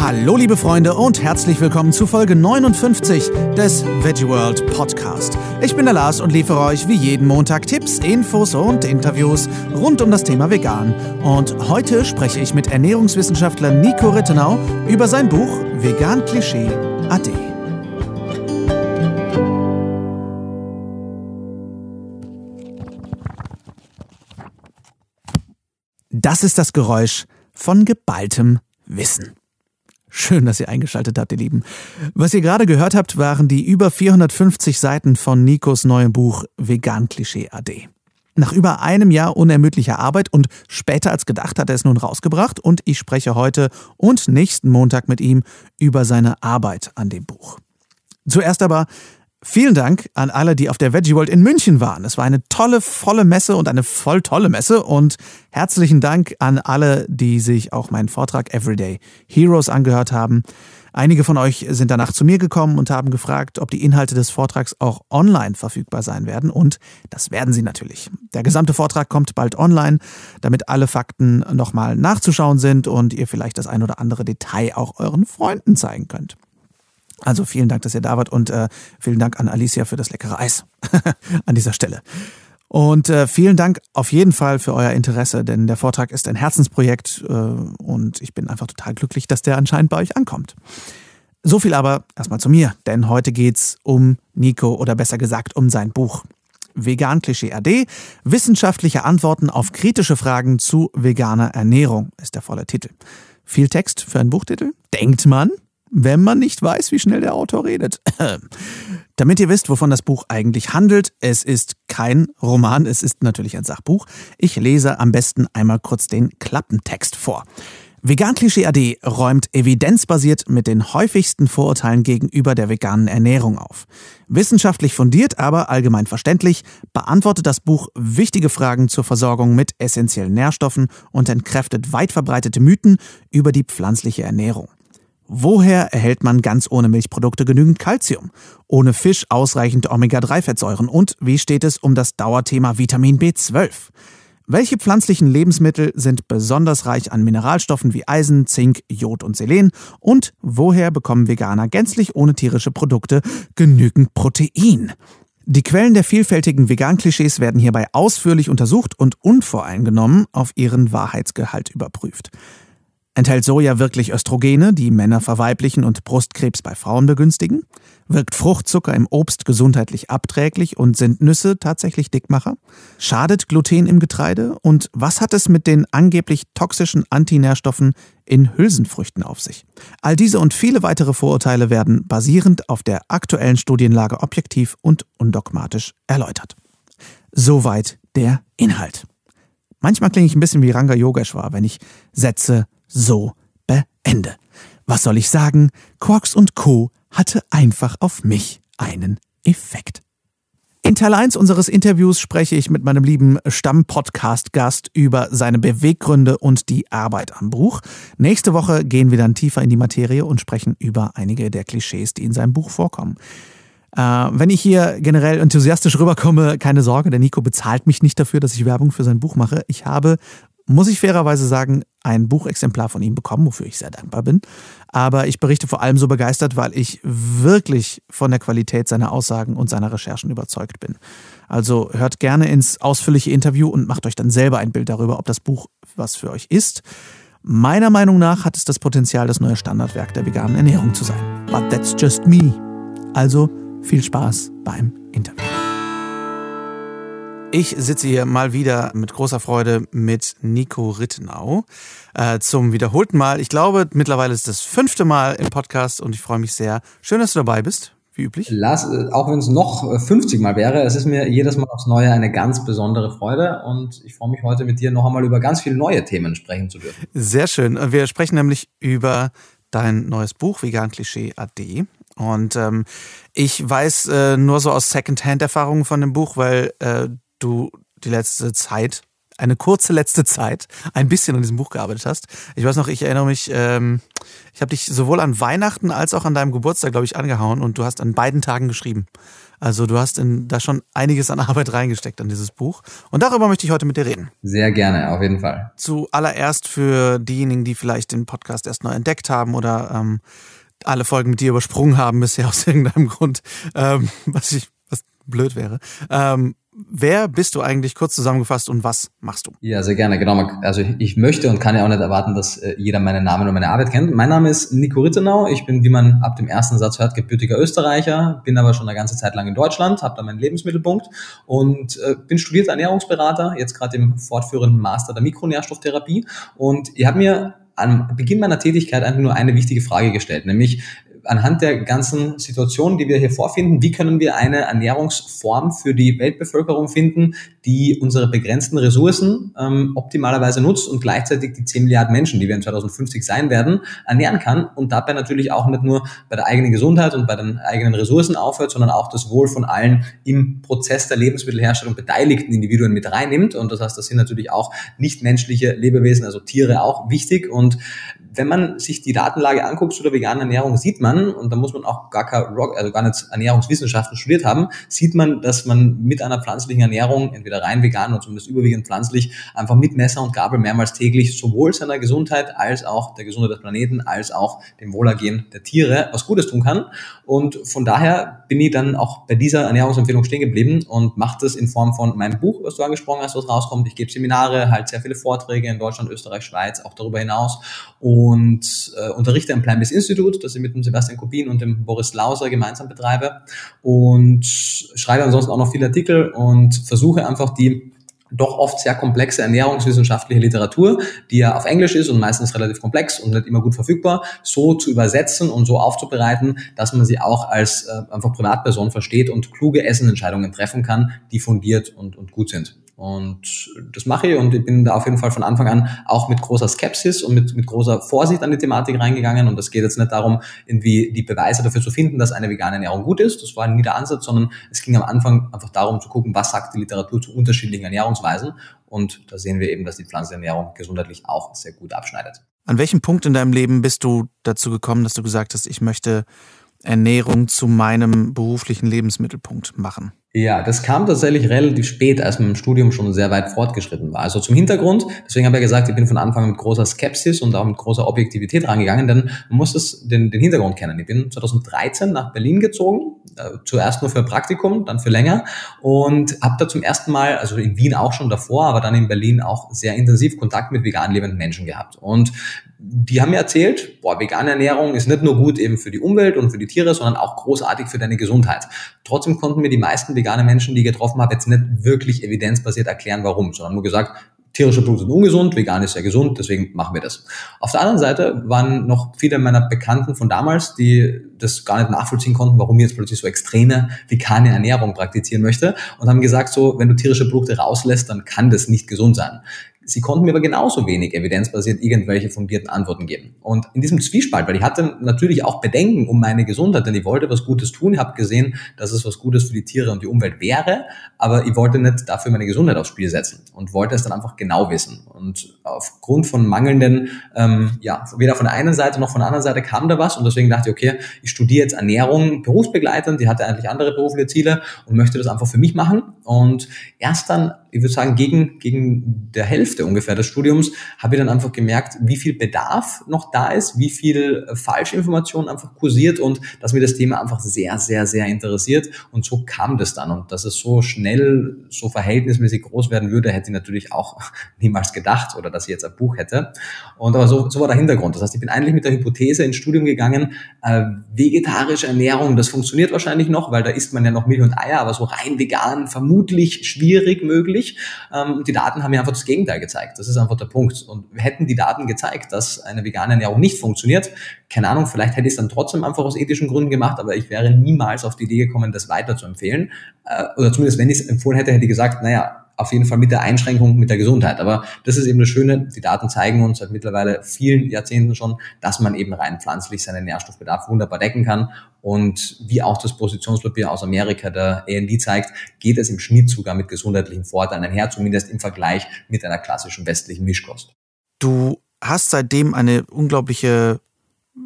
Hallo liebe Freunde und herzlich willkommen zu Folge 59 des Veggie World Podcast. Ich bin der Lars und liefere euch wie jeden Montag Tipps, Infos und Interviews rund um das Thema Vegan. Und heute spreche ich mit Ernährungswissenschaftler Nico Rittenau über sein Buch Vegan Klischee AD. Das ist das Geräusch von geballtem Wissen. Schön, dass ihr eingeschaltet habt, ihr Lieben. Was ihr gerade gehört habt, waren die über 450 Seiten von Nikos neuem Buch Vegan Klischee AD. Nach über einem Jahr unermüdlicher Arbeit und später als gedacht hat er es nun rausgebracht und ich spreche heute und nächsten Montag mit ihm über seine Arbeit an dem Buch. Zuerst aber Vielen Dank an alle, die auf der Veggie World in München waren. Es war eine tolle, volle Messe und eine voll tolle Messe. Und herzlichen Dank an alle, die sich auch meinen Vortrag Everyday Heroes angehört haben. Einige von euch sind danach zu mir gekommen und haben gefragt, ob die Inhalte des Vortrags auch online verfügbar sein werden. Und das werden sie natürlich. Der gesamte Vortrag kommt bald online, damit alle Fakten nochmal nachzuschauen sind und ihr vielleicht das ein oder andere Detail auch euren Freunden zeigen könnt. Also vielen Dank, dass ihr da wart und äh, vielen Dank an Alicia für das leckere Eis an dieser Stelle. Und äh, vielen Dank auf jeden Fall für euer Interesse, denn der Vortrag ist ein Herzensprojekt äh, und ich bin einfach total glücklich, dass der anscheinend bei euch ankommt. So viel aber erstmal zu mir, denn heute geht's um Nico oder besser gesagt um sein Buch. Vegan Klischee AD, wissenschaftliche Antworten auf kritische Fragen zu veganer Ernährung ist der volle Titel. Viel Text für einen Buchtitel? Denkt man? Wenn man nicht weiß, wie schnell der Autor redet. Damit ihr wisst, wovon das Buch eigentlich handelt, es ist kein Roman, es ist natürlich ein Sachbuch. Ich lese am besten einmal kurz den Klappentext vor. Vegan Klischee AD räumt evidenzbasiert mit den häufigsten Vorurteilen gegenüber der veganen Ernährung auf. Wissenschaftlich fundiert, aber allgemein verständlich, beantwortet das Buch wichtige Fragen zur Versorgung mit essentiellen Nährstoffen und entkräftet weit verbreitete Mythen über die pflanzliche Ernährung. Woher erhält man ganz ohne Milchprodukte genügend Kalzium? Ohne Fisch ausreichend Omega-3-Fettsäuren? Und wie steht es um das Dauerthema Vitamin B12? Welche pflanzlichen Lebensmittel sind besonders reich an Mineralstoffen wie Eisen, Zink, Jod und Selen? Und woher bekommen Veganer gänzlich ohne tierische Produkte genügend Protein? Die Quellen der vielfältigen Vegan-Klischees werden hierbei ausführlich untersucht und unvoreingenommen auf ihren Wahrheitsgehalt überprüft. Enthält Soja wirklich Östrogene, die Männer verweiblichen und Brustkrebs bei Frauen begünstigen? Wirkt Fruchtzucker im Obst gesundheitlich abträglich und sind Nüsse tatsächlich Dickmacher? Schadet Gluten im Getreide? Und was hat es mit den angeblich toxischen Antinährstoffen in Hülsenfrüchten auf sich? All diese und viele weitere Vorurteile werden basierend auf der aktuellen Studienlage objektiv und undogmatisch erläutert. Soweit der Inhalt. Manchmal klinge ich ein bisschen wie Ranga Yogeshwar, wenn ich Sätze so beende. Was soll ich sagen? Quarks und Co. hatte einfach auf mich einen Effekt. In Teil 1 unseres Interviews spreche ich mit meinem lieben Stamm-Podcast-Gast über seine Beweggründe und die Arbeit am Buch. Nächste Woche gehen wir dann tiefer in die Materie und sprechen über einige der Klischees, die in seinem Buch vorkommen. Äh, wenn ich hier generell enthusiastisch rüberkomme, keine Sorge, der Nico bezahlt mich nicht dafür, dass ich Werbung für sein Buch mache. Ich habe muss ich fairerweise sagen, ein Buchexemplar von ihm bekommen, wofür ich sehr dankbar bin. Aber ich berichte vor allem so begeistert, weil ich wirklich von der Qualität seiner Aussagen und seiner Recherchen überzeugt bin. Also hört gerne ins ausführliche Interview und macht euch dann selber ein Bild darüber, ob das Buch was für euch ist. Meiner Meinung nach hat es das Potenzial, das neue Standardwerk der veganen Ernährung zu sein. But that's just me. Also viel Spaß beim Interview. Ich sitze hier mal wieder mit großer Freude mit Nico Rittenau äh, zum wiederholten Mal. Ich glaube, mittlerweile ist das fünfte Mal im Podcast und ich freue mich sehr. Schön, dass du dabei bist, wie üblich. Lass, äh, auch wenn es noch 50 äh, Mal wäre, es ist mir jedes Mal aufs Neue eine ganz besondere Freude und ich freue mich heute mit dir noch einmal über ganz viele neue Themen sprechen zu dürfen. Sehr schön. Wir sprechen nämlich über dein neues Buch Vegan Klischee AD. Und ähm, ich weiß äh, nur so aus Secondhand-Erfahrungen von dem Buch, weil äh, du die letzte Zeit eine kurze letzte Zeit ein bisschen an diesem Buch gearbeitet hast. Ich weiß noch, ich erinnere mich, ähm, ich habe dich sowohl an Weihnachten als auch an deinem Geburtstag, glaube ich, angehauen und du hast an beiden Tagen geschrieben. Also du hast in, da schon einiges an Arbeit reingesteckt an dieses Buch. Und darüber möchte ich heute mit dir reden. Sehr gerne, auf jeden Fall. Zuallererst für diejenigen, die vielleicht den Podcast erst neu entdeckt haben oder ähm, alle Folgen mit dir übersprungen haben bisher aus irgendeinem Grund, ähm, was ich was blöd wäre. Ähm, Wer bist du eigentlich kurz zusammengefasst und was machst du? Ja, sehr gerne. Genau. Also ich möchte und kann ja auch nicht erwarten, dass äh, jeder meinen Namen und meine Arbeit kennt. Mein Name ist Nico Rittenau. Ich bin, wie man ab dem ersten Satz hört, gebürtiger Österreicher, bin aber schon eine ganze Zeit lang in Deutschland, habe da meinen Lebensmittelpunkt und äh, bin studierter Ernährungsberater, jetzt gerade im fortführenden Master der Mikronährstofftherapie. Und ich habe mir am Beginn meiner Tätigkeit einfach nur eine wichtige Frage gestellt, nämlich anhand der ganzen Situationen, die wir hier vorfinden, wie können wir eine Ernährungsform für die Weltbevölkerung finden, die unsere begrenzten Ressourcen ähm, optimalerweise nutzt und gleichzeitig die 10 Milliarden Menschen, die wir in 2050 sein werden, ernähren kann und dabei natürlich auch nicht nur bei der eigenen Gesundheit und bei den eigenen Ressourcen aufhört, sondern auch das Wohl von allen im Prozess der Lebensmittelherstellung beteiligten Individuen mit reinnimmt. Und das heißt, das sind natürlich auch nichtmenschliche Lebewesen, also Tiere auch wichtig. Und wenn man sich die Datenlage anguckt zu der veganen Ernährung, sieht man, und da muss man auch gar, kein also gar nicht Ernährungswissenschaften studiert haben, sieht man, dass man mit einer pflanzlichen Ernährung, entweder rein vegan oder zumindest überwiegend pflanzlich, einfach mit Messer und Gabel mehrmals täglich sowohl seiner Gesundheit als auch der Gesundheit des Planeten, als auch dem Wohlergehen der Tiere was Gutes tun kann. Und von daher bin ich dann auch bei dieser Ernährungsempfehlung stehen geblieben und mache das in Form von meinem Buch, was du angesprochen hast, was rauskommt. Ich gebe Seminare, halt sehr viele Vorträge in Deutschland, Österreich, Schweiz, auch darüber hinaus. Und äh, unterrichte am Plan-Based Institute, das ich mit dem Sebastian Kubin und dem Boris Lauser gemeinsam betreibe und schreibe ansonsten auch noch viele Artikel und versuche einfach die doch oft sehr komplexe ernährungswissenschaftliche Literatur, die ja auf Englisch ist und meistens relativ komplex und nicht immer gut verfügbar, so zu übersetzen und so aufzubereiten, dass man sie auch als äh, einfach Privatperson versteht und kluge Essenentscheidungen treffen kann, die fundiert und, und gut sind. Und das mache ich und ich bin da auf jeden Fall von Anfang an auch mit großer Skepsis und mit, mit großer Vorsicht an die Thematik reingegangen. Und es geht jetzt nicht darum, irgendwie die Beweise dafür zu finden, dass eine vegane Ernährung gut ist. Das war nie der Ansatz, sondern es ging am Anfang einfach darum zu gucken, was sagt die Literatur zu unterschiedlichen Ernährungsweisen. Und da sehen wir eben, dass die Pflanzenernährung gesundheitlich auch sehr gut abschneidet. An welchem Punkt in deinem Leben bist du dazu gekommen, dass du gesagt hast, ich möchte Ernährung zu meinem beruflichen Lebensmittelpunkt machen? Ja, das kam tatsächlich relativ spät, als mein Studium schon sehr weit fortgeschritten war. Also zum Hintergrund, deswegen habe ich gesagt, ich bin von Anfang an mit großer Skepsis und auch mit großer Objektivität rangegangen, denn man muss das, den, den Hintergrund kennen. Ich bin 2013 nach Berlin gezogen, äh, zuerst nur für Praktikum, dann für länger und habe da zum ersten Mal, also in Wien auch schon davor, aber dann in Berlin auch sehr intensiv Kontakt mit vegan lebenden Menschen gehabt. Und die haben mir erzählt, boah, vegane Ernährung ist nicht nur gut eben für die Umwelt und für die Tiere, sondern auch großartig für deine Gesundheit. Trotzdem konnten mir die meisten vegane Menschen, die ich getroffen habe, jetzt nicht wirklich evidenzbasiert erklären, warum, sondern nur gesagt, tierische Produkte sind ungesund, vegan ist ja gesund, deswegen machen wir das. Auf der anderen Seite waren noch viele meiner Bekannten von damals, die das gar nicht nachvollziehen konnten, warum ich jetzt plötzlich so extreme vegane Ernährung praktizieren möchte und haben gesagt, so, wenn du tierische Produkte rauslässt, dann kann das nicht gesund sein. Sie konnten mir aber genauso wenig evidenzbasiert irgendwelche fundierten Antworten geben. Und in diesem Zwiespalt, weil ich hatte natürlich auch Bedenken um meine Gesundheit, denn ich wollte was Gutes tun, ich habe gesehen, dass es was Gutes für die Tiere und die Umwelt wäre, aber ich wollte nicht dafür meine Gesundheit aufs Spiel setzen und wollte es dann einfach genau wissen. Und aufgrund von mangelnden, ähm, ja, weder von der einen Seite noch von der anderen Seite kam da was und deswegen dachte ich, okay, ich studiere jetzt Ernährung berufsbegleitend, die hatte eigentlich andere berufliche Ziele und möchte das einfach für mich machen. Und erst dann ich würde sagen, gegen, gegen der Hälfte ungefähr des Studiums habe ich dann einfach gemerkt, wie viel Bedarf noch da ist, wie viel Falschinformation einfach kursiert und dass mir das Thema einfach sehr, sehr, sehr interessiert. Und so kam das dann. Und dass es so schnell, so verhältnismäßig groß werden würde, hätte ich natürlich auch niemals gedacht oder dass ich jetzt ein Buch hätte. Und aber so, so war der Hintergrund. Das heißt, ich bin eigentlich mit der Hypothese ins Studium gegangen, äh, vegetarische Ernährung, das funktioniert wahrscheinlich noch, weil da isst man ja noch Milch und Eier, aber so rein vegan, vermutlich schwierig möglich möglich. Ähm, die Daten haben mir einfach das Gegenteil gezeigt. Das ist einfach der Punkt. Und hätten die Daten gezeigt, dass eine vegane Ernährung nicht funktioniert, keine Ahnung, vielleicht hätte ich es dann trotzdem einfach aus ethischen Gründen gemacht, aber ich wäre niemals auf die Idee gekommen, das weiter zu empfehlen. Äh, oder zumindest, wenn ich es empfohlen hätte, hätte ich gesagt, naja, auf jeden Fall mit der Einschränkung mit der Gesundheit. Aber das ist eben das Schöne, die Daten zeigen uns seit mittlerweile vielen Jahrzehnten schon, dass man eben rein pflanzlich seinen Nährstoffbedarf wunderbar decken kann. Und wie auch das Positionspapier aus Amerika der AND zeigt, geht es im Schnitt sogar mit gesundheitlichen Vorteilen einher, zumindest im Vergleich mit einer klassischen westlichen Mischkost. Du hast seitdem eine unglaubliche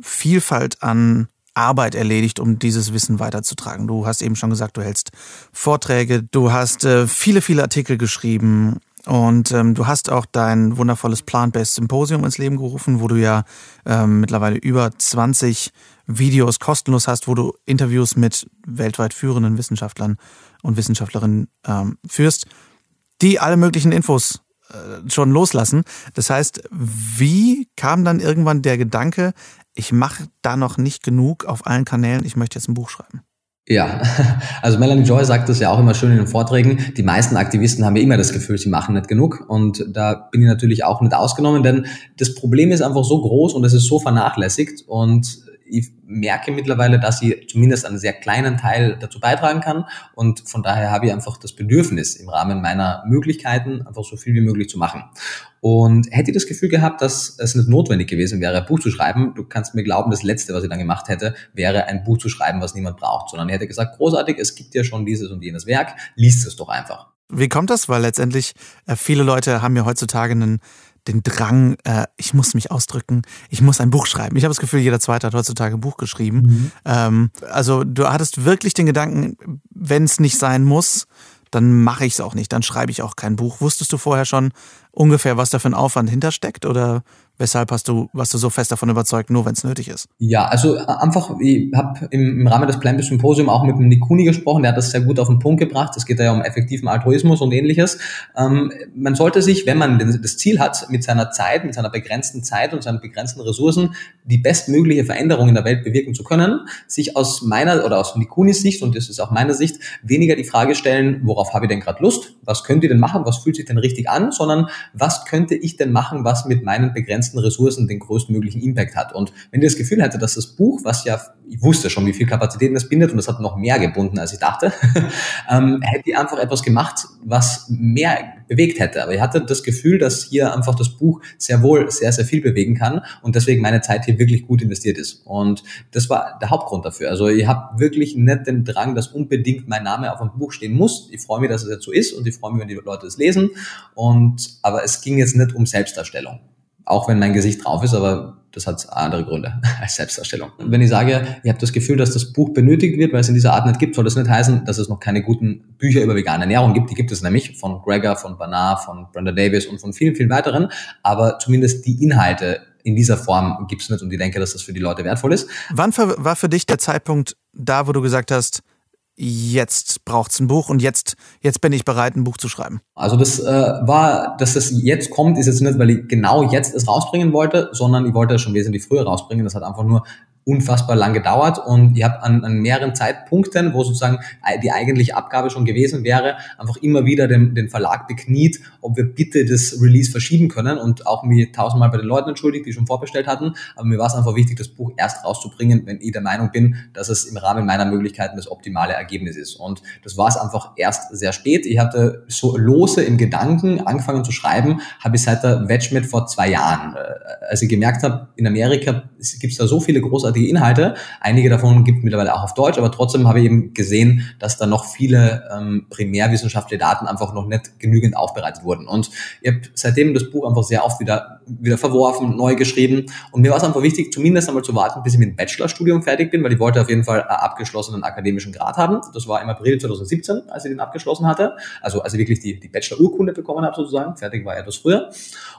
Vielfalt an Arbeit erledigt, um dieses Wissen weiterzutragen. Du hast eben schon gesagt, du hältst Vorträge, du hast äh, viele, viele Artikel geschrieben und ähm, du hast auch dein wundervolles Plant-Based Symposium ins Leben gerufen, wo du ja ähm, mittlerweile über 20 Videos kostenlos hast, wo du Interviews mit weltweit führenden Wissenschaftlern und Wissenschaftlerinnen ähm, führst, die alle möglichen Infos äh, schon loslassen. Das heißt, wie kam dann irgendwann der Gedanke, ich mache da noch nicht genug auf allen Kanälen, ich möchte jetzt ein Buch schreiben? Ja, also Melanie Joy sagt das ja auch immer schön in den Vorträgen. Die meisten Aktivisten haben ja immer das Gefühl, sie machen nicht genug. Und da bin ich natürlich auch nicht ausgenommen, denn das Problem ist einfach so groß und es ist so vernachlässigt. Und ich merke mittlerweile, dass ich zumindest einen sehr kleinen Teil dazu beitragen kann und von daher habe ich einfach das Bedürfnis, im Rahmen meiner Möglichkeiten einfach so viel wie möglich zu machen. Und hätte ich das Gefühl gehabt, dass es nicht notwendig gewesen wäre, ein Buch zu schreiben, du kannst mir glauben, das Letzte, was ich dann gemacht hätte, wäre ein Buch zu schreiben, was niemand braucht, sondern ich hätte gesagt, großartig, es gibt ja schon dieses und jenes Werk, liest es doch einfach. Wie kommt das? Weil letztendlich äh, viele Leute haben ja heutzutage einen den Drang, äh, ich muss mich ausdrücken, ich muss ein Buch schreiben. Ich habe das Gefühl, jeder Zweite hat heutzutage ein Buch geschrieben. Mhm. Ähm, also du hattest wirklich den Gedanken, wenn es nicht sein muss, dann mache ich es auch nicht, dann schreibe ich auch kein Buch. Wusstest du vorher schon ungefähr, was da für ein Aufwand hintersteckt oder Weshalb hast du, warst du so fest davon überzeugt, nur wenn es nötig ist? Ja, also äh, einfach, ich habe im, im Rahmen des Plan Symposium auch mit dem Nikuni gesprochen, der hat das sehr gut auf den Punkt gebracht. Es geht ja um effektiven Altruismus und ähnliches. Ähm, man sollte sich, wenn man das Ziel hat, mit seiner Zeit, mit seiner begrenzten Zeit und seinen begrenzten Ressourcen die bestmögliche Veränderung in der Welt bewirken zu können, sich aus meiner oder aus Nikunis Sicht, und das ist auch meine Sicht, weniger die Frage stellen, worauf habe ich denn gerade Lust? Was könnt ihr denn machen? Was fühlt sich denn richtig an? Sondern was könnte ich denn machen, was mit meinen begrenzten Ressourcen den größtmöglichen Impact hat. Und wenn ihr das Gefühl hätte, dass das Buch, was ja, ich wusste schon, wie viel Kapazitäten es bindet und es hat noch mehr gebunden, als ich dachte, ähm, hätte ich einfach etwas gemacht, was mehr bewegt hätte. Aber ich hatte das Gefühl, dass hier einfach das Buch sehr wohl sehr, sehr viel bewegen kann und deswegen meine Zeit hier wirklich gut investiert ist. Und das war der Hauptgrund dafür. Also ich habe wirklich nicht den Drang, dass unbedingt mein Name auf einem Buch stehen muss. Ich freue mich, dass es jetzt so ist und ich freue mich, wenn die Leute es lesen. Und aber es ging jetzt nicht um Selbstdarstellung auch wenn mein Gesicht drauf ist, aber das hat andere Gründe als Selbstdarstellung. Wenn ich sage, ihr habt das Gefühl, dass das Buch benötigt wird, weil es in dieser Art nicht gibt, soll das nicht heißen, dass es noch keine guten Bücher über vegane Ernährung gibt. Die gibt es nämlich von Gregor, von Bernard, von Brenda Davis und von vielen, vielen weiteren. Aber zumindest die Inhalte in dieser Form gibt es nicht und ich denke, dass das für die Leute wertvoll ist. Wann war für dich der Zeitpunkt da, wo du gesagt hast, jetzt braucht's ein Buch und jetzt, jetzt bin ich bereit, ein Buch zu schreiben? Also das äh, war, dass das jetzt kommt, ist jetzt nicht, weil ich genau jetzt es rausbringen wollte, sondern ich wollte es schon wesentlich früher rausbringen. Das hat einfach nur unfassbar lang gedauert und ich habe an, an mehreren Zeitpunkten, wo sozusagen die eigentliche Abgabe schon gewesen wäre, einfach immer wieder den, den Verlag bekniet, ob wir bitte das Release verschieben können und auch mir tausendmal bei den Leuten entschuldigt, die schon vorbestellt hatten. Aber mir war es einfach wichtig, das Buch erst rauszubringen, wenn ich der Meinung bin, dass es im Rahmen meiner Möglichkeiten das optimale Ergebnis ist. Und das war es einfach erst sehr spät. Ich hatte so lose im Gedanken angefangen zu schreiben, habe ich seit der Wedgmet vor zwei Jahren. Äh, als ich gemerkt habe, in Amerika gibt es da so viele großartige großartige Inhalte. Einige davon gibt mittlerweile auch auf Deutsch, aber trotzdem habe ich eben gesehen, dass da noch viele ähm, primärwissenschaftliche Daten einfach noch nicht genügend aufbereitet wurden. Und ich habe seitdem das Buch einfach sehr oft wieder, wieder verworfen, neu geschrieben. Und mir war es einfach wichtig, zumindest einmal zu warten, bis ich mit dem Bachelorstudium fertig bin, weil ich wollte auf jeden Fall einen abgeschlossenen akademischen Grad haben. Das war im April 2017, als ich den abgeschlossen hatte. Also als ich wirklich die, die Bachelor-Urkunde bekommen habe sozusagen. Fertig war etwas früher.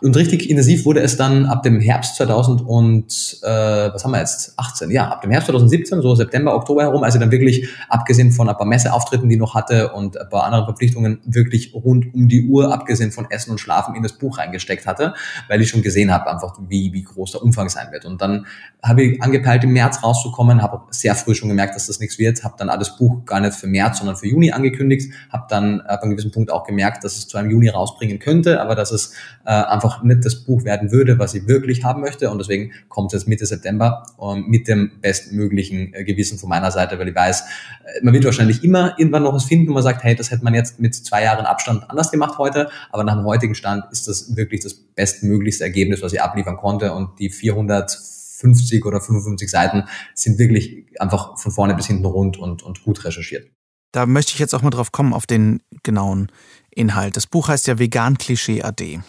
Und richtig intensiv wurde es dann ab dem Herbst 2000 und äh, was haben wir jetzt? 2018, ja, ab dem Herbst 2017, so September, Oktober herum, als ich dann wirklich, abgesehen von ein paar Messeauftritten, die noch hatte und ein paar anderen Verpflichtungen, wirklich rund um die Uhr, abgesehen von Essen und Schlafen, in das Buch reingesteckt hatte, weil ich schon gesehen habe, einfach wie, wie groß der Umfang sein wird. Und dann habe ich angepeilt, im März rauszukommen, habe sehr früh schon gemerkt, dass das nichts wird, habe dann alles Buch gar nicht für März, sondern für Juni angekündigt, habe dann ab einem gewissen Punkt auch gemerkt, dass es zu einem Juni rausbringen könnte, aber dass es äh, einfach nicht das Buch werden würde, was ich wirklich haben möchte und deswegen kommt es Mitte September. Und mit dem bestmöglichen äh, Gewissen von meiner Seite, weil ich weiß, äh, man wird wahrscheinlich immer irgendwann noch was finden, wo man sagt, hey, das hätte man jetzt mit zwei Jahren Abstand anders gemacht heute, aber nach dem heutigen Stand ist das wirklich das bestmöglichste Ergebnis, was ich abliefern konnte und die 450 oder 55 Seiten sind wirklich einfach von vorne bis hinten rund und, und gut recherchiert. Da möchte ich jetzt auch mal drauf kommen, auf den genauen Inhalt. Das Buch heißt ja Vegan Klischee AD.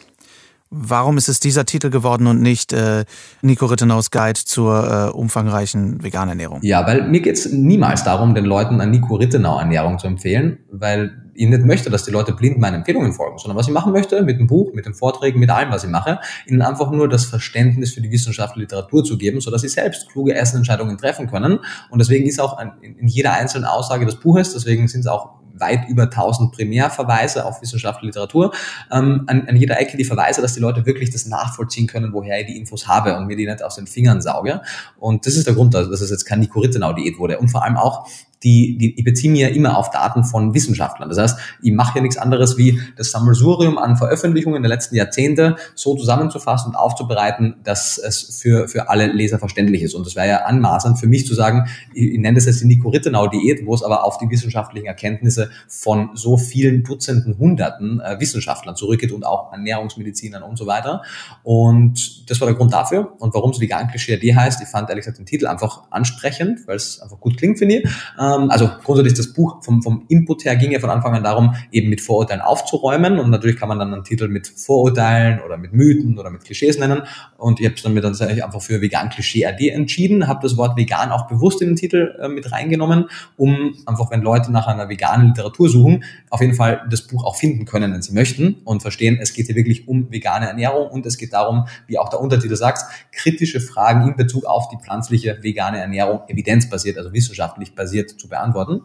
Warum ist es dieser Titel geworden und nicht äh, Nico Rittenaus Guide zur äh, umfangreichen veganen Ernährung? Ja, weil mir geht's niemals darum, den Leuten eine Nico Rittenau Ernährung zu empfehlen, weil ich nicht möchte, dass die Leute blind meinen Empfehlungen folgen, sondern was ich machen möchte mit dem Buch, mit den Vorträgen, mit allem, was ich mache, ihnen einfach nur das Verständnis für die Wissenschaft und Literatur zu geben, sodass sie selbst kluge Essenentscheidungen treffen können. Und deswegen ist auch in jeder einzelnen Aussage des Buches, deswegen sind es auch weit über 1000 Primärverweise auf Wissenschaft und Literatur, ähm, an, an jeder Ecke die Verweise, dass die Leute wirklich das nachvollziehen können, woher ich die Infos habe und mir die nicht aus den Fingern sauge. Und das ist der Grund, dass es jetzt kein Nico Rittenau-Diät wurde. Und vor allem auch, die, die, ich beziehe mir ja immer auf Daten von Wissenschaftlern. Das heißt, ich mache ja nichts anderes wie das Sammelsurium an Veröffentlichungen der letzten Jahrzehnte so zusammenzufassen und aufzubereiten, dass es für, für alle Leser verständlich ist. Und das wäre ja anmaßend für mich zu sagen, ich, ich nenne das jetzt die Nico Rittenau-Diät, wo es aber auf die wissenschaftlichen Erkenntnisse von so vielen Dutzenden, Hunderten äh, Wissenschaftlern zurückgeht und auch Ernährungsmedizinern und so weiter. Und das war der Grund dafür. Und warum es vegan Klischee heißt, ich fand ehrlich gesagt den Titel einfach ansprechend, weil es einfach gut klingt, finde ich. Ähm, also grundsätzlich das Buch vom, vom Input her ging ja von Anfang an darum, eben mit Vorurteilen aufzuräumen. Und natürlich kann man dann einen Titel mit Vorurteilen oder mit Mythen oder mit Klischees nennen. Und ich habe es dann mir dann einfach für Vegan Klischee AD entschieden, habe das Wort vegan auch bewusst in den Titel äh, mit reingenommen, um einfach, wenn Leute nach einer veganen Literatur suchen, auf jeden Fall das Buch auch finden können, wenn sie möchten und verstehen, es geht hier wirklich um vegane Ernährung und es geht darum, wie auch der Untertitel sagt, kritische Fragen in Bezug auf die pflanzliche vegane Ernährung evidenzbasiert, also wissenschaftlich basiert zu beantworten.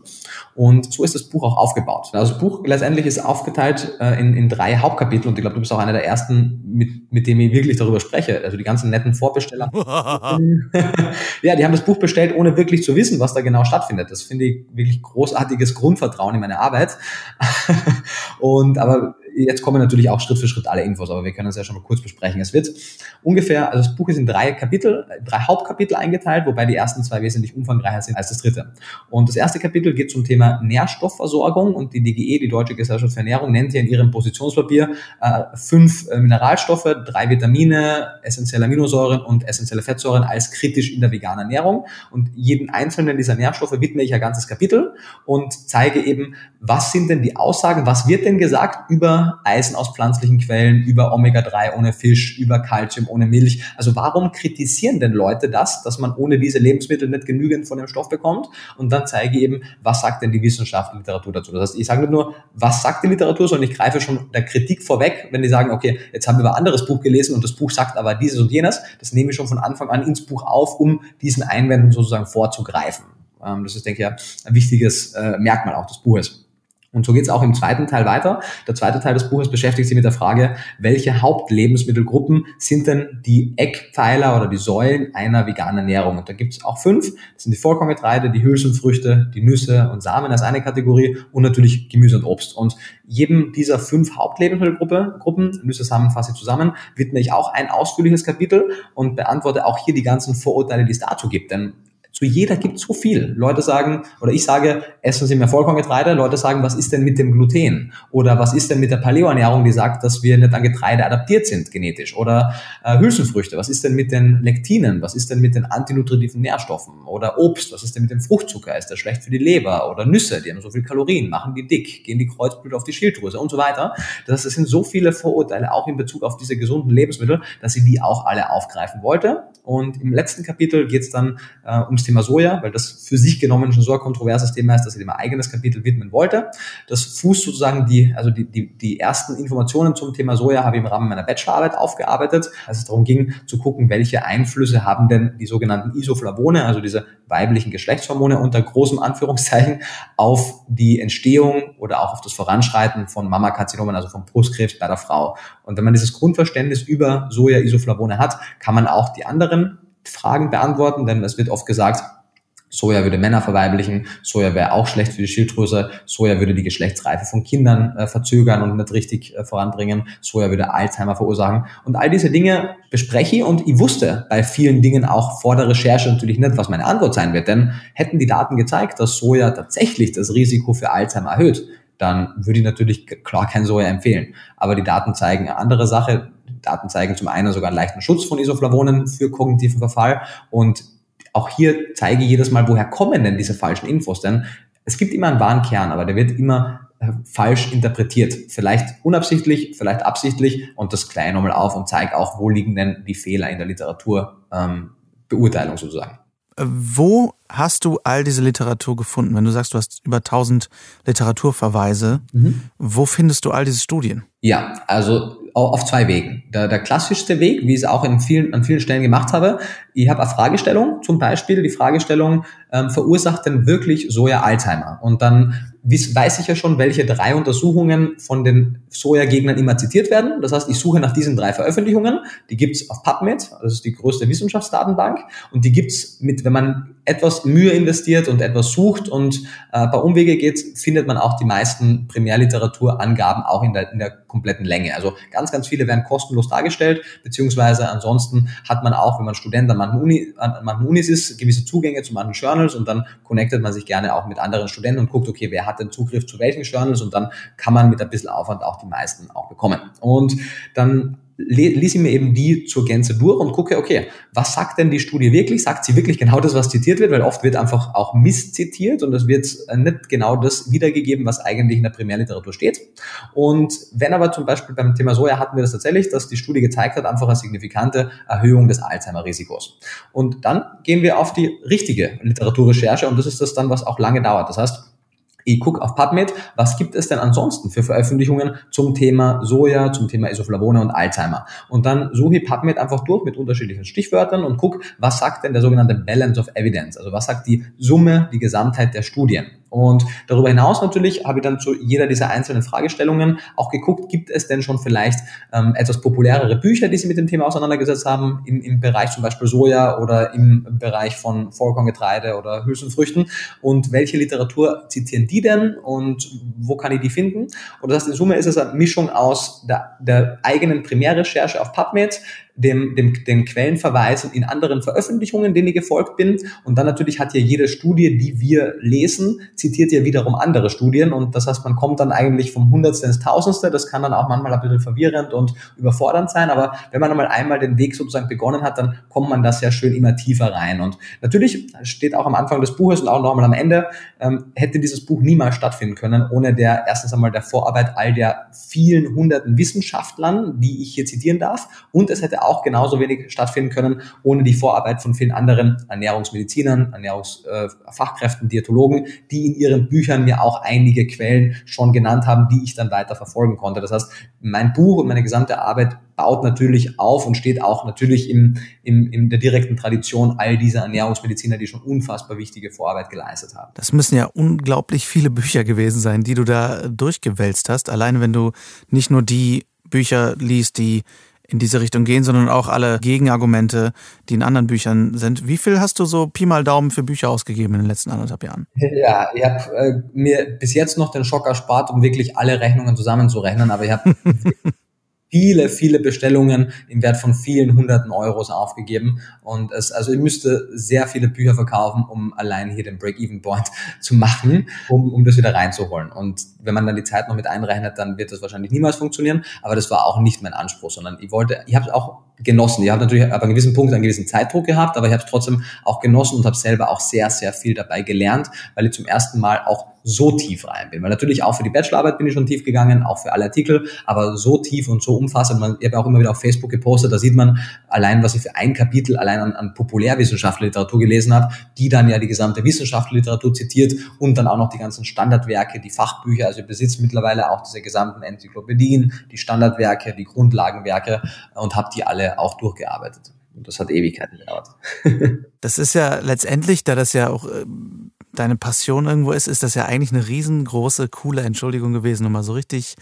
Und so ist das Buch auch aufgebaut. Also das Buch letztendlich ist aufgeteilt äh, in, in drei Hauptkapitel und ich glaube, du bist auch einer der ersten, mit, mit dem ich wirklich darüber spreche. Also die ganzen netten Vorbesteller. ja, die haben das Buch bestellt, ohne wirklich zu wissen, was da genau stattfindet. Das finde ich wirklich großartiges Grundvertrauen in meine Arbeit. und aber jetzt kommen natürlich auch Schritt für Schritt alle Infos, aber wir können es ja schon mal kurz besprechen. Es wird ungefähr, also das Buch ist in drei Kapitel, drei Hauptkapitel eingeteilt, wobei die ersten zwei wesentlich umfangreicher sind als das dritte. Und das erste Kapitel geht zum Thema Nährstoffversorgung und die DGE, die Deutsche Gesellschaft für Ernährung, nennt hier in ihrem Positionspapier äh, fünf äh, Mineralstoffe, drei Vitamine, essentielle Aminosäuren und essentielle Fettsäuren als kritisch in der veganen Ernährung. Und jeden einzelnen dieser Nährstoffe widme ich ein ganzes Kapitel und zeige eben, was sind denn die Aussagen, was wird denn gesagt über Eisen aus pflanzlichen Quellen, über Omega-3 ohne Fisch, über Kalzium ohne Milch. Also warum kritisieren denn Leute das, dass man ohne diese Lebensmittel nicht genügend von dem Stoff bekommt? Und dann zeige ich eben, was sagt denn die Wissenschaft, die Literatur dazu? Das heißt, ich sage nicht nur, was sagt die Literatur, sondern ich greife schon der Kritik vorweg, wenn die sagen, okay, jetzt haben wir ein anderes Buch gelesen und das Buch sagt aber dieses und jenes. Das nehme ich schon von Anfang an ins Buch auf, um diesen Einwänden sozusagen vorzugreifen. Ähm, das ist, denke ich, ein wichtiges äh, Merkmal auch des Buches. Und so geht es auch im zweiten Teil weiter. Der zweite Teil des Buches beschäftigt sich mit der Frage, welche Hauptlebensmittelgruppen sind denn die Eckpfeiler oder die Säulen einer veganen Ernährung? Und da gibt es auch fünf. Das sind die Vollkorngetreide, die Hülsenfrüchte, die Nüsse und Samen als eine Kategorie und natürlich Gemüse und Obst. Und jedem dieser fünf Hauptlebensmittelgruppen, Nüsse, Samen fasse zusammen, widme ich auch ein ausführliches Kapitel und beantworte auch hier die ganzen Vorurteile, die es dazu gibt. Denn zu jeder gibt so viel. Leute sagen, oder ich sage, essen Sie mehr Vollkorngetreide. Leute sagen, was ist denn mit dem Gluten? Oder was ist denn mit der Paleoernährung, die sagt, dass wir nicht an Getreide adaptiert sind genetisch? Oder äh, Hülsenfrüchte, was ist denn mit den Lektinen? Was ist denn mit den antinutritiven Nährstoffen? Oder Obst, was ist denn mit dem Fruchtzucker? Ist der schlecht für die Leber? Oder Nüsse, die haben so viel Kalorien, machen die dick, gehen die Kreuzblut auf die Schilddrüse und so weiter. Das es sind so viele Vorurteile auch in Bezug auf diese gesunden Lebensmittel, dass ich die auch alle aufgreifen wollte. Und im letzten Kapitel geht es dann äh, ums Thema Soja, weil das für sich genommen schon so ein kontroverses Thema ist, dass ich dem ein eigenes Kapitel widmen wollte. Das fußt sozusagen die, also die, die, die ersten Informationen zum Thema Soja habe ich im Rahmen meiner Bachelorarbeit aufgearbeitet, als es darum ging zu gucken, welche Einflüsse haben denn die sogenannten Isoflavone, also diese weiblichen Geschlechtshormone unter großem Anführungszeichen, auf die Entstehung oder auch auf das Voranschreiten von Mammakarzinomen, also von Brustkrebs bei der Frau. Und wenn man dieses Grundverständnis über Soja-Isoflavone hat, kann man auch die anderen Fragen beantworten, denn es wird oft gesagt, Soja würde Männer verweiblichen, Soja wäre auch schlecht für die Schilddrüse, Soja würde die Geschlechtsreife von Kindern äh, verzögern und nicht richtig äh, voranbringen, Soja würde Alzheimer verursachen. Und all diese Dinge bespreche ich und ich wusste bei vielen Dingen auch vor der Recherche natürlich nicht, was meine Antwort sein wird. Denn hätten die Daten gezeigt, dass Soja tatsächlich das Risiko für Alzheimer erhöht, dann würde ich natürlich klar kein Soja empfehlen. Aber die Daten zeigen eine andere Sache. Daten zeigen zum einen sogar einen leichten Schutz von Isoflavonen für kognitiven Verfall und auch hier zeige ich jedes Mal, woher kommen denn diese falschen Infos? Denn es gibt immer einen wahren Kern, aber der wird immer äh, falsch interpretiert. Vielleicht unabsichtlich, vielleicht absichtlich und das kleine nochmal auf und zeige auch, wo liegen denn die Fehler in der Literaturbeurteilung ähm, sozusagen. Äh, wo hast du all diese Literatur gefunden? Wenn du sagst, du hast über 1000 Literaturverweise, mhm. wo findest du all diese Studien? Ja, also auf zwei Wegen. Der, der klassischste Weg, wie ich es auch in vielen, an vielen Stellen gemacht habe, ich habe eine Fragestellung, zum Beispiel die Fragestellung, ähm, verursacht denn wirklich Soja Alzheimer? Und dann weiß ich ja schon, welche drei Untersuchungen von den Soja-Gegnern immer zitiert werden. Das heißt, ich suche nach diesen drei Veröffentlichungen. Die gibt's auf PubMed, das ist die größte Wissenschaftsdatenbank. Und die gibt's mit, wenn man etwas Mühe investiert und etwas sucht und äh, paar Umwege geht, findet man auch die meisten Primärliteraturangaben auch in der, in der kompletten Länge. Also ganz, ganz viele werden kostenlos dargestellt, beziehungsweise ansonsten hat man auch, wenn man Student an manchen, Uni, an manchen Unis ist, gewisse Zugänge zu manchen Journals und dann connectet man sich gerne auch mit anderen Studenten und guckt, okay, wer hat den Zugriff zu welchen Journals und dann kann man mit ein bisschen Aufwand auch die meisten auch bekommen. Und dann lese ich mir eben die zur Gänze durch und gucke, okay, was sagt denn die Studie wirklich? Sagt sie wirklich genau das, was zitiert wird? Weil oft wird einfach auch misszitiert und es wird nicht genau das wiedergegeben, was eigentlich in der Primärliteratur steht. Und wenn aber zum Beispiel beim Thema Soja hatten wir das tatsächlich, dass die Studie gezeigt hat, einfach eine signifikante Erhöhung des Alzheimer-Risikos. Und dann gehen wir auf die richtige Literaturrecherche und das ist das dann, was auch lange dauert. Das heißt, ich gucke auf PubMed, was gibt es denn ansonsten für Veröffentlichungen zum Thema Soja, zum Thema Isoflavone und Alzheimer. Und dann suche ich PubMed einfach durch mit unterschiedlichen Stichwörtern und gucke, was sagt denn der sogenannte Balance of Evidence, also was sagt die Summe, die Gesamtheit der Studien. Und darüber hinaus natürlich habe ich dann zu jeder dieser einzelnen Fragestellungen auch geguckt, gibt es denn schon vielleicht ähm, etwas populärere Bücher, die sich mit dem Thema auseinandergesetzt haben, im, im Bereich zum Beispiel Soja oder im Bereich von Vollkorngetreide oder Hülsenfrüchten. Und welche Literatur zitieren die denn? Und wo kann ich die finden? Und das heißt, in Summe ist es eine Mischung aus der, der eigenen Primärrecherche auf PubMed, dem, dem, den Quellenverweisen in anderen Veröffentlichungen, denen ich gefolgt bin. Und dann natürlich hat ja jede Studie, die wir lesen, zitiert ja wiederum andere Studien. Und das heißt, man kommt dann eigentlich vom Hundertste ins Tausendste. Das kann dann auch manchmal ein bisschen verwirrend und überfordernd sein. Aber wenn man einmal einmal den Weg sozusagen begonnen hat, dann kommt man da sehr schön immer tiefer rein. Und natürlich steht auch am Anfang des Buches und auch nochmal am Ende, ähm, hätte dieses Buch niemals stattfinden können, ohne der erstens einmal der Vorarbeit all der vielen hunderten Wissenschaftlern, die ich hier zitieren darf. Und es hätte auch genauso wenig stattfinden können ohne die Vorarbeit von vielen anderen Ernährungsmedizinern, Ernährungsfachkräften, Diätologen, die in ihren Büchern mir auch einige Quellen schon genannt haben, die ich dann weiter verfolgen konnte. Das heißt, mein Buch und meine gesamte Arbeit baut natürlich auf und steht auch natürlich im, im, in der direkten Tradition all dieser Ernährungsmediziner, die schon unfassbar wichtige Vorarbeit geleistet haben. Das müssen ja unglaublich viele Bücher gewesen sein, die du da durchgewälzt hast. Alleine wenn du nicht nur die Bücher liest, die in diese Richtung gehen, sondern auch alle Gegenargumente, die in anderen Büchern sind. Wie viel hast du so Pi mal Daumen für Bücher ausgegeben in den letzten anderthalb Jahren? Ja, ich habe äh, mir bis jetzt noch den Schock erspart, um wirklich alle Rechnungen zusammenzurechnen, aber ich habe viele, viele Bestellungen im Wert von vielen hunderten Euros aufgegeben. Und es, also ich müsste sehr viele Bücher verkaufen, um allein hier den Break-Even-Point zu machen, um, um das wieder reinzuholen. Und wenn man dann die Zeit noch mit einrechnet, dann wird das wahrscheinlich niemals funktionieren. Aber das war auch nicht mein Anspruch, sondern ich wollte, ich habe es auch genossen. Ich habe natürlich ab einem gewissen Punkt einen gewissen Zeitdruck gehabt, aber ich habe es trotzdem auch genossen und habe selber auch sehr, sehr viel dabei gelernt, weil ich zum ersten Mal auch so tief rein bin. Weil natürlich auch für die Bachelorarbeit bin ich schon tief gegangen, auch für alle Artikel, aber so tief und so umfassend. Man, ich habe auch immer wieder auf Facebook gepostet, da sieht man allein, was ich für ein Kapitel allein an, an Populärwissenschaftlerliteratur gelesen habe, die dann ja die gesamte Wissenschaftlerliteratur zitiert und dann auch noch die ganzen Standardwerke, die Fachbücher. Also ich besitze mittlerweile auch diese gesamten Enzyklopädien, die Standardwerke, die Grundlagenwerke und habe die alle auch durchgearbeitet. Und das hat Ewigkeiten gedauert. das ist ja letztendlich, da das ja auch äh, deine Passion irgendwo ist, ist das ja eigentlich eine riesengroße, coole Entschuldigung gewesen, um mal so richtig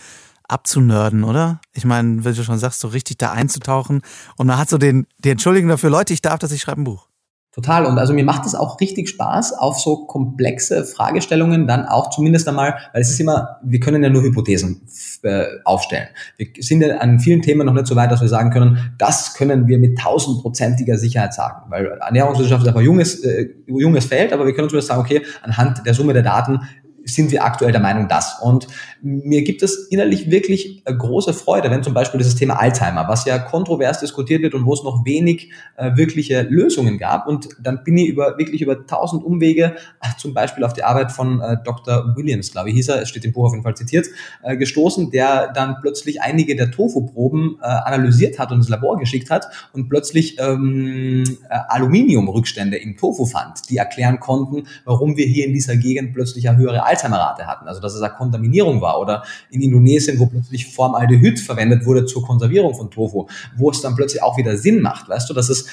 abzunörden, oder? Ich meine, wie du schon sagst, so richtig da einzutauchen und man hat so den, die Entschuldigung dafür, Leute, ich darf das, ich schreibe ein Buch. Total. Und also mir macht es auch richtig Spaß, auf so komplexe Fragestellungen dann auch zumindest einmal, weil es ist immer, wir können ja nur Hypothesen äh, aufstellen. Wir sind ja an vielen Themen noch nicht so weit, dass wir sagen können, das können wir mit tausendprozentiger Sicherheit sagen. Weil Ernährungswissenschaft ist einfach junges, äh, junges Feld, aber wir können zumindest sagen, okay, anhand der Summe der Daten sind wir aktuell der Meinung das. Und mir gibt es innerlich wirklich äh, große Freude, wenn zum Beispiel dieses Thema Alzheimer, was ja kontrovers diskutiert wird und wo es noch wenig äh, wirkliche Lösungen gab. Und dann bin ich über wirklich über tausend Umwege, äh, zum Beispiel auf die Arbeit von äh, Dr. Williams, glaube ich, hieß er, es steht im Buch auf jeden Fall zitiert, äh, gestoßen, der dann plötzlich einige der Tofu-Proben äh, analysiert hat und ins Labor geschickt hat und plötzlich ähm, Aluminiumrückstände im Tofu fand, die erklären konnten, warum wir hier in dieser Gegend plötzlich eine höhere Alzheimer-Rate hatten, also dass es eine Kontaminierung war oder in Indonesien, wo plötzlich Formaldehyd verwendet wurde zur Konservierung von Tofu, wo es dann plötzlich auch wieder Sinn macht, weißt du, dass es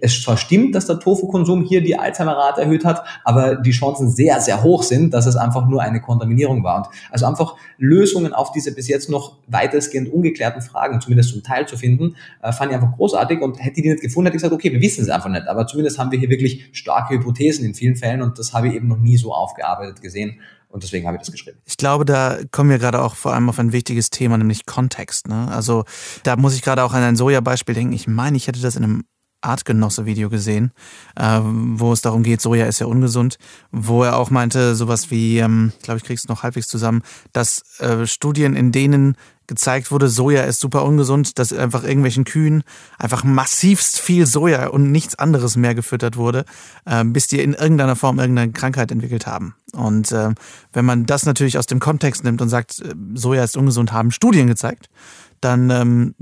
es zwar stimmt, dass der Tofu-Konsum hier die Alzheimer-Rate erhöht hat, aber die Chancen sehr, sehr hoch sind, dass es einfach nur eine Kontaminierung war. Und also einfach Lösungen auf diese bis jetzt noch weitestgehend ungeklärten Fragen, zumindest zum Teil zu finden, äh, fand ich einfach großartig und hätte ich die nicht gefunden, hätte ich gesagt, okay, wir wissen es einfach nicht. Aber zumindest haben wir hier wirklich starke Hypothesen in vielen Fällen und das habe ich eben noch nie so aufgearbeitet gesehen. Und deswegen habe ich das geschrieben. Ich glaube, da kommen wir gerade auch vor allem auf ein wichtiges Thema, nämlich Kontext. Ne? Also da muss ich gerade auch an ein Soja-Beispiel denken. Ich meine, ich hätte das in einem Artgenosse-Video gesehen, äh, wo es darum geht, Soja ist ja ungesund, wo er auch meinte, sowas wie, ähm, glaube ich, kriegst du noch halbwegs zusammen, dass äh, Studien, in denen gezeigt wurde, Soja ist super ungesund, dass einfach irgendwelchen Kühen einfach massivst viel Soja und nichts anderes mehr gefüttert wurde, äh, bis die in irgendeiner Form irgendeine Krankheit entwickelt haben. Und äh, wenn man das natürlich aus dem Kontext nimmt und sagt, äh, Soja ist ungesund, haben Studien gezeigt, dann ähm,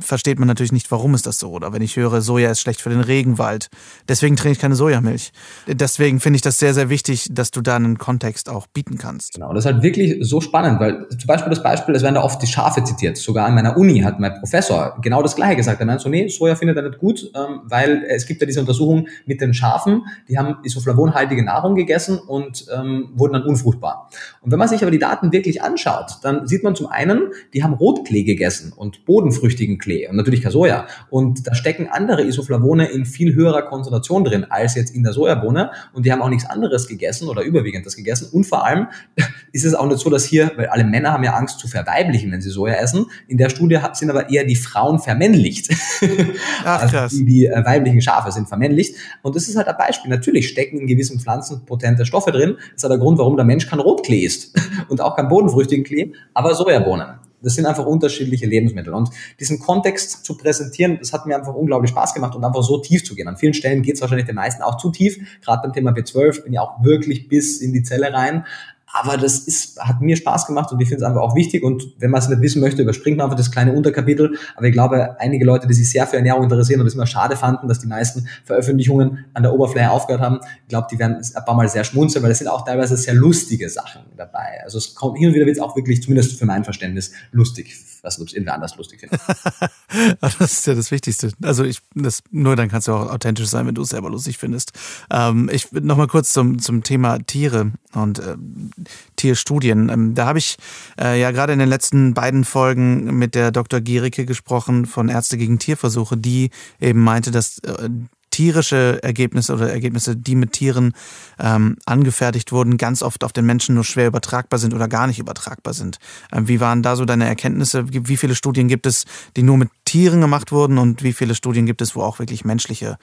versteht man natürlich nicht, warum ist das so. Oder wenn ich höre, Soja ist schlecht für den Regenwald, deswegen trinke ich keine Sojamilch. Deswegen finde ich das sehr, sehr wichtig, dass du da einen Kontext auch bieten kannst. Genau, das ist halt wirklich so spannend, weil zum Beispiel das Beispiel, es werden da oft die Schafe zitiert. Sogar an meiner Uni hat mein Professor genau das Gleiche gesagt. Er meint so, nee, Soja findet er nicht gut, ähm, weil es gibt ja diese Untersuchung mit den Schafen, die haben isoflavonhaltige Nahrung gegessen und ähm, wurden dann unfruchtbar. Und wenn man sich aber die Daten wirklich anschaut, dann sieht man zum einen, die haben Rotklee gegessen gegessen und bodenfrüchtigen Klee und natürlich kein Soja. Und da stecken andere Isoflavone in viel höherer Konzentration drin als jetzt in der Sojabohne und die haben auch nichts anderes gegessen oder überwiegend das gegessen. Und vor allem ist es auch nicht so, dass hier, weil alle Männer haben ja Angst zu verweiblichen, wenn sie Soja essen. In der Studie sind aber eher die Frauen vermännlicht. Ach, also krass. die, die äh, weiblichen Schafe sind vermännlicht. Und das ist halt ein Beispiel. Natürlich stecken in gewissen Pflanzen potente Stoffe drin. Das ist halt der Grund, warum der Mensch kein Rotklee isst und auch kein bodenfrüchtigen Klee, aber Sojabohnen. Das sind einfach unterschiedliche Lebensmittel. Und diesen Kontext zu präsentieren, das hat mir einfach unglaublich Spaß gemacht und einfach so tief zu gehen. An vielen Stellen geht es wahrscheinlich den meisten auch zu tief. Gerade beim Thema B12 bin ich auch wirklich bis in die Zelle rein. Aber das ist, hat mir Spaß gemacht und ich finde es einfach auch wichtig. Und wenn man es nicht wissen möchte, überspringt man einfach das kleine Unterkapitel. Aber ich glaube, einige Leute, die sich sehr für Ernährung interessieren und es immer schade fanden, dass die meisten Veröffentlichungen an der Oberfläche aufgehört haben, ich glaube, die werden ein paar Mal sehr schmunzeln, weil es sind auch teilweise sehr lustige Sachen dabei. Also es kommt hin und wieder wird es auch wirklich, zumindest für mein Verständnis, lustig nicht, ob es anders lustig findet. das ist ja das Wichtigste. Also ich, das, nur dann kannst du auch authentisch sein, wenn du es selber lustig findest. Ähm, ich nochmal kurz zum, zum Thema Tiere und äh, Tierstudien. Ähm, da habe ich äh, ja gerade in den letzten beiden Folgen mit der Dr. Giericke gesprochen von Ärzte gegen Tierversuche, die eben meinte, dass äh, tierische Ergebnisse oder Ergebnisse, die mit Tieren ähm, angefertigt wurden, ganz oft auf den Menschen nur schwer übertragbar sind oder gar nicht übertragbar sind. Ähm, wie waren da so deine Erkenntnisse? Wie viele Studien gibt es, die nur mit Tieren gemacht wurden und wie viele Studien gibt es, wo auch wirklich menschliche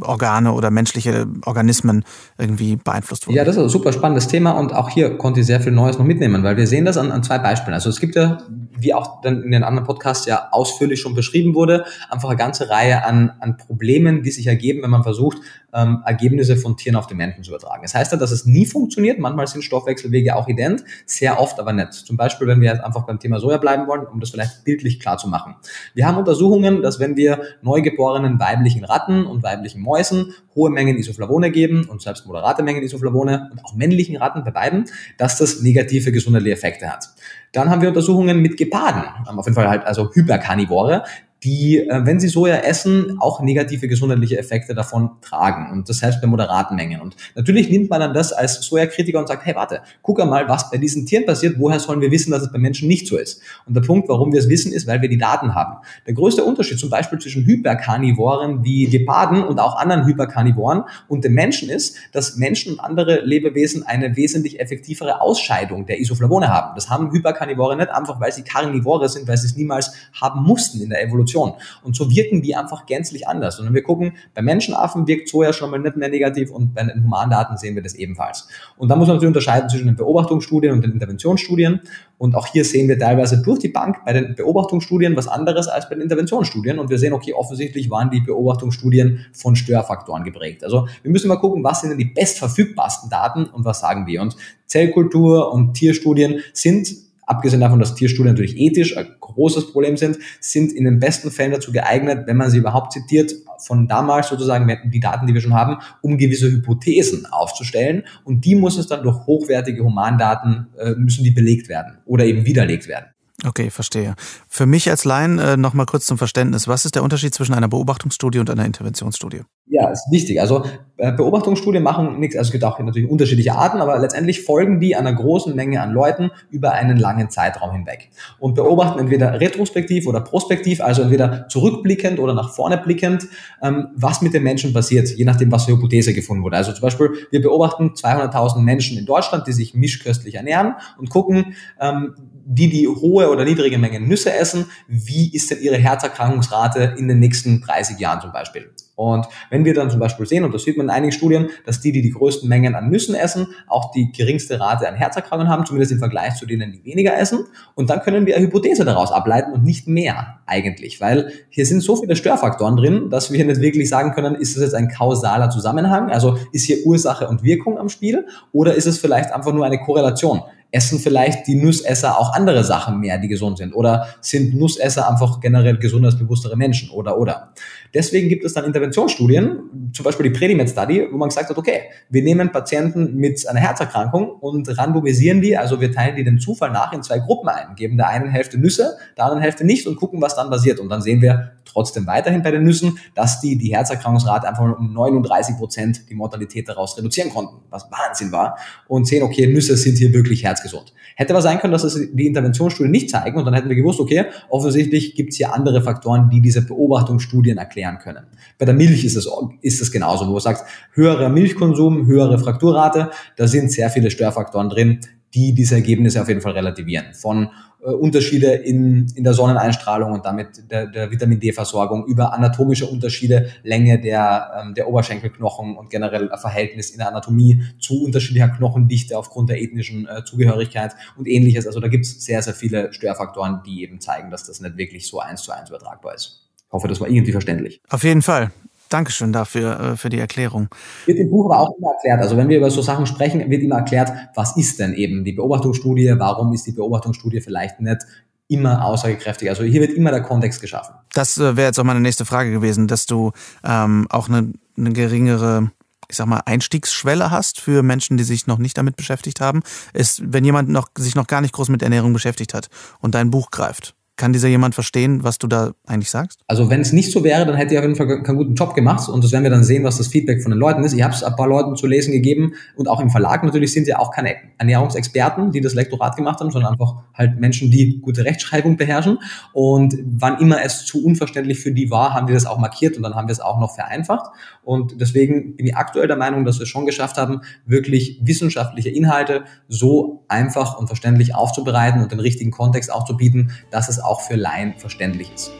Organe oder menschliche Organismen irgendwie beeinflusst wurden? Ja, das ist ein super spannendes Thema und auch hier konnte ich sehr viel Neues noch mitnehmen, weil wir sehen das an, an zwei Beispielen. Also es gibt ja, wie auch dann in den anderen Podcasts ja ausführlich schon beschrieben wurde, einfach eine ganze Reihe an, an Problemen, die sich ergeben, wenn man versucht, ähm, Ergebnisse von Tieren auf den Menschen zu übertragen. Das heißt ja, dass es nie funktioniert. Manchmal sind Stoffwechselwege auch ident, sehr oft aber nicht. Zum Beispiel, wenn wir jetzt einfach beim Thema Soja bleiben wollen, um das vielleicht bildlich klar zu machen. Wir haben Untersuchungen, dass wenn wir neugeborenen weiblichen Ratten und weiblichen Mäusen hohe Mengen Isoflavone geben und selbst moderate Mengen Isoflavone und auch männlichen Ratten bei beiden, dass das negative gesundheitliche Effekte hat. Dann haben wir Untersuchungen mit Geparden, auf jeden Fall halt also Hyperkarnivore, die, äh, wenn sie Soja essen, auch negative gesundheitliche Effekte davon tragen und das selbst bei moderaten Mengen. Und natürlich nimmt man dann das als Sojakritiker und sagt, hey, warte, guck einmal, was bei diesen Tieren passiert, woher sollen wir wissen, dass es bei Menschen nicht so ist? Und der Punkt, warum wir es wissen, ist, weil wir die Daten haben. Der größte Unterschied zum Beispiel zwischen Hyperkarnivoren wie Geparden und auch anderen Hyperkarnivoren und dem Menschen ist, dass Menschen und andere Lebewesen eine wesentlich effektivere Ausscheidung der Isoflavone haben. Das haben Hyperkarnivore nicht einfach, weil sie Karnivore sind, weil sie es niemals haben mussten in der Evolution. Und so wirken die einfach gänzlich anders. Und wenn wir gucken, bei Menschenaffen wirkt Soja schon mal nicht mehr negativ und bei den Humandaten sehen wir das ebenfalls. Und da muss man natürlich unterscheiden zwischen den Beobachtungsstudien und den Interventionsstudien. Und auch hier sehen wir teilweise durch die Bank bei den Beobachtungsstudien was anderes als bei den Interventionsstudien. Und wir sehen, okay, offensichtlich waren die Beobachtungsstudien von Störfaktoren geprägt. Also wir müssen mal gucken, was sind denn die bestverfügbarsten Daten und was sagen die. Und Zellkultur und Tierstudien sind abgesehen davon, dass Tierstudien natürlich ethisch ein großes Problem sind, sind in den besten Fällen dazu geeignet, wenn man sie überhaupt zitiert, von damals sozusagen die Daten, die wir schon haben, um gewisse Hypothesen aufzustellen. Und die muss es dann durch hochwertige Humandaten, äh, müssen die belegt werden oder eben widerlegt werden. Okay, verstehe. Für mich als Laien äh, nochmal kurz zum Verständnis. Was ist der Unterschied zwischen einer Beobachtungsstudie und einer Interventionsstudie? Ja, ist wichtig. Also äh, Beobachtungsstudien machen nichts, also es gibt auch natürlich unterschiedliche Arten, aber letztendlich folgen die einer großen Menge an Leuten über einen langen Zeitraum hinweg und beobachten entweder retrospektiv oder prospektiv, also entweder zurückblickend oder nach vorne blickend, ähm, was mit den Menschen passiert, je nachdem, was für Hypothese gefunden wurde. Also zum Beispiel, wir beobachten 200.000 Menschen in Deutschland, die sich mischköstlich ernähren und gucken, ähm, die, die hohe oder niedrige Mengen Nüsse essen, wie ist denn ihre Herzerkrankungsrate in den nächsten 30 Jahren zum Beispiel? Und wenn wir dann zum Beispiel sehen, und das sieht man in einigen Studien, dass die, die die größten Mengen an Nüssen essen, auch die geringste Rate an Herzerkrankungen haben, zumindest im Vergleich zu denen, die weniger essen. Und dann können wir eine Hypothese daraus ableiten und nicht mehr eigentlich, weil hier sind so viele Störfaktoren drin, dass wir nicht wirklich sagen können, ist es jetzt ein kausaler Zusammenhang, also ist hier Ursache und Wirkung am Spiel oder ist es vielleicht einfach nur eine Korrelation? essen vielleicht die Nussesser auch andere Sachen mehr, die gesund sind? Oder sind Nussesser einfach generell gesundheitsbewusstere Menschen? Oder, oder. Deswegen gibt es dann Interventionsstudien, zum Beispiel die Predimed Study, wo man gesagt hat, okay, wir nehmen Patienten mit einer Herzerkrankung und randomisieren die, also wir teilen die dem Zufall nach in zwei Gruppen ein, geben der einen Hälfte Nüsse, der anderen Hälfte nicht und gucken, was dann passiert. Und dann sehen wir trotzdem weiterhin bei den Nüssen, dass die die Herzerkrankungsrate einfach um 39 Prozent die Mortalität daraus reduzieren konnten, was Wahnsinn war. Und sehen, okay, Nüsse sind hier wirklich herzgesund. Hätte aber sein können, dass es die Interventionsstudien nicht zeigen und dann hätten wir gewusst, okay, offensichtlich gibt es hier andere Faktoren, die diese Beobachtungsstudien erklären können. Bei der Milch ist es, ist es genauso, wo du sagst, höherer Milchkonsum, höhere Frakturrate, da sind sehr viele Störfaktoren drin, die diese Ergebnisse auf jeden Fall relativieren. Von äh, Unterschiede in, in der Sonneneinstrahlung und damit der, der Vitamin D-Versorgung über anatomische Unterschiede, Länge der, ähm, der Oberschenkelknochen und generell Verhältnis in der Anatomie zu unterschiedlicher Knochendichte aufgrund der ethnischen äh, Zugehörigkeit und ähnliches. Also da gibt es sehr, sehr viele Störfaktoren, die eben zeigen, dass das nicht wirklich so eins zu eins übertragbar ist. Ich hoffe, das war irgendwie verständlich. Auf jeden Fall. Dankeschön dafür, äh, für die Erklärung. Wird im Buch aber auch immer erklärt. Also wenn wir über so Sachen sprechen, wird immer erklärt, was ist denn eben die Beobachtungsstudie, warum ist die Beobachtungsstudie vielleicht nicht immer aussagekräftig. Also hier wird immer der Kontext geschaffen. Das äh, wäre jetzt auch meine nächste Frage gewesen, dass du ähm, auch eine, eine geringere ich sag mal, Einstiegsschwelle hast für Menschen, die sich noch nicht damit beschäftigt haben, ist, wenn jemand noch, sich noch gar nicht groß mit Ernährung beschäftigt hat und dein Buch greift. Kann dieser jemand verstehen, was du da eigentlich sagst? Also wenn es nicht so wäre, dann hätte ich auf jeden Fall keinen guten Job gemacht und das werden wir dann sehen, was das Feedback von den Leuten ist. Ich habe es ein paar Leuten zu lesen gegeben und auch im Verlag natürlich sind ja auch keine Ernährungsexperten, die das Lektorat gemacht haben, sondern einfach halt Menschen, die gute Rechtschreibung beherrschen. Und wann immer es zu unverständlich für die war, haben wir das auch markiert und dann haben wir es auch noch vereinfacht. Und deswegen bin ich aktuell der Meinung, dass wir es schon geschafft haben, wirklich wissenschaftliche Inhalte so einfach und verständlich aufzubereiten und den richtigen Kontext auch zu bieten, dass es auch für Laien verständlich ist.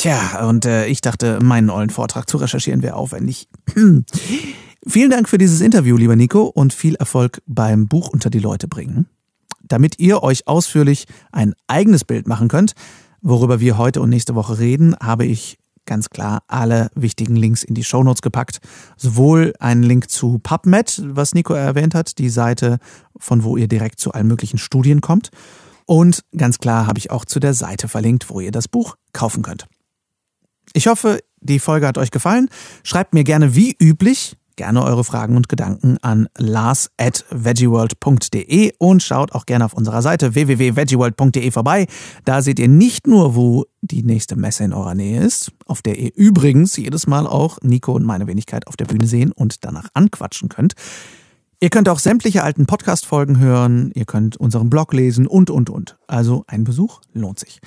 Tja, und äh, ich dachte, meinen ollen Vortrag zu recherchieren wäre aufwendig. Vielen Dank für dieses Interview, lieber Nico, und viel Erfolg beim Buch unter die Leute bringen. Damit ihr euch ausführlich ein eigenes Bild machen könnt, worüber wir heute und nächste Woche reden, habe ich ganz klar alle wichtigen Links in die Shownotes gepackt. Sowohl einen Link zu PubMed, was Nico erwähnt hat, die Seite, von wo ihr direkt zu allen möglichen Studien kommt. Und ganz klar habe ich auch zu der Seite verlinkt, wo ihr das Buch kaufen könnt. Ich hoffe, die Folge hat euch gefallen. Schreibt mir gerne wie üblich, gerne eure Fragen und Gedanken an lars at veggieworld.de und schaut auch gerne auf unserer Seite www.veggieworld.de vorbei. Da seht ihr nicht nur, wo die nächste Messe in eurer Nähe ist, auf der ihr übrigens jedes Mal auch Nico und meine Wenigkeit auf der Bühne sehen und danach anquatschen könnt. Ihr könnt auch sämtliche alten Podcast-Folgen hören, ihr könnt unseren Blog lesen und, und, und. Also ein Besuch lohnt sich.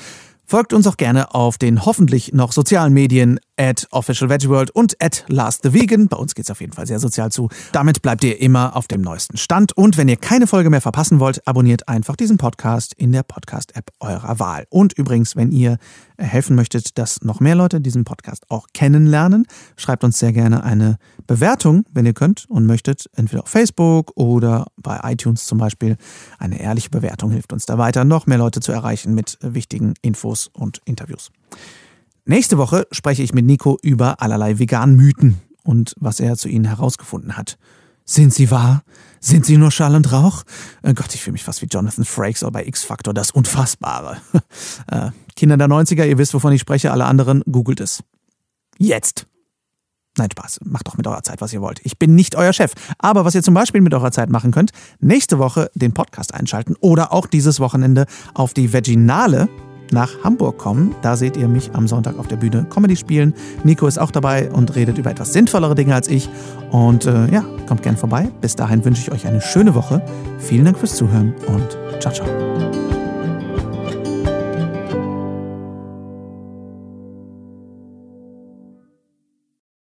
Folgt uns auch gerne auf den hoffentlich noch sozialen Medien at Official Veggie World und at Last the Vegan. Bei uns geht es auf jeden Fall sehr sozial zu. Damit bleibt ihr immer auf dem neuesten Stand. Und wenn ihr keine Folge mehr verpassen wollt, abonniert einfach diesen Podcast in der Podcast-App eurer Wahl. Und übrigens, wenn ihr helfen möchtet, dass noch mehr Leute diesen Podcast auch kennenlernen, schreibt uns sehr gerne eine Bewertung, wenn ihr könnt und möchtet, entweder auf Facebook oder bei iTunes zum Beispiel. Eine ehrliche Bewertung hilft uns da weiter, noch mehr Leute zu erreichen mit wichtigen Infos und Interviews. Nächste Woche spreche ich mit Nico über allerlei veganen Mythen und was er zu ihnen herausgefunden hat. Sind sie wahr? Sind sie nur Schall und Rauch? Oh Gott, ich fühle mich fast wie Jonathan Frakes oder bei X-Factor, das Unfassbare. Äh, Kinder der 90er, ihr wisst, wovon ich spreche, alle anderen, googelt es. Jetzt. Nein, Spaß. Macht doch mit eurer Zeit, was ihr wollt. Ich bin nicht euer Chef. Aber was ihr zum Beispiel mit eurer Zeit machen könnt, nächste Woche den Podcast einschalten oder auch dieses Wochenende auf die Veginale nach Hamburg kommen. Da seht ihr mich am Sonntag auf der Bühne Comedy spielen. Nico ist auch dabei und redet über etwas sinnvollere Dinge als ich. Und äh, ja, kommt gern vorbei. Bis dahin wünsche ich euch eine schöne Woche. Vielen Dank fürs Zuhören und ciao, ciao.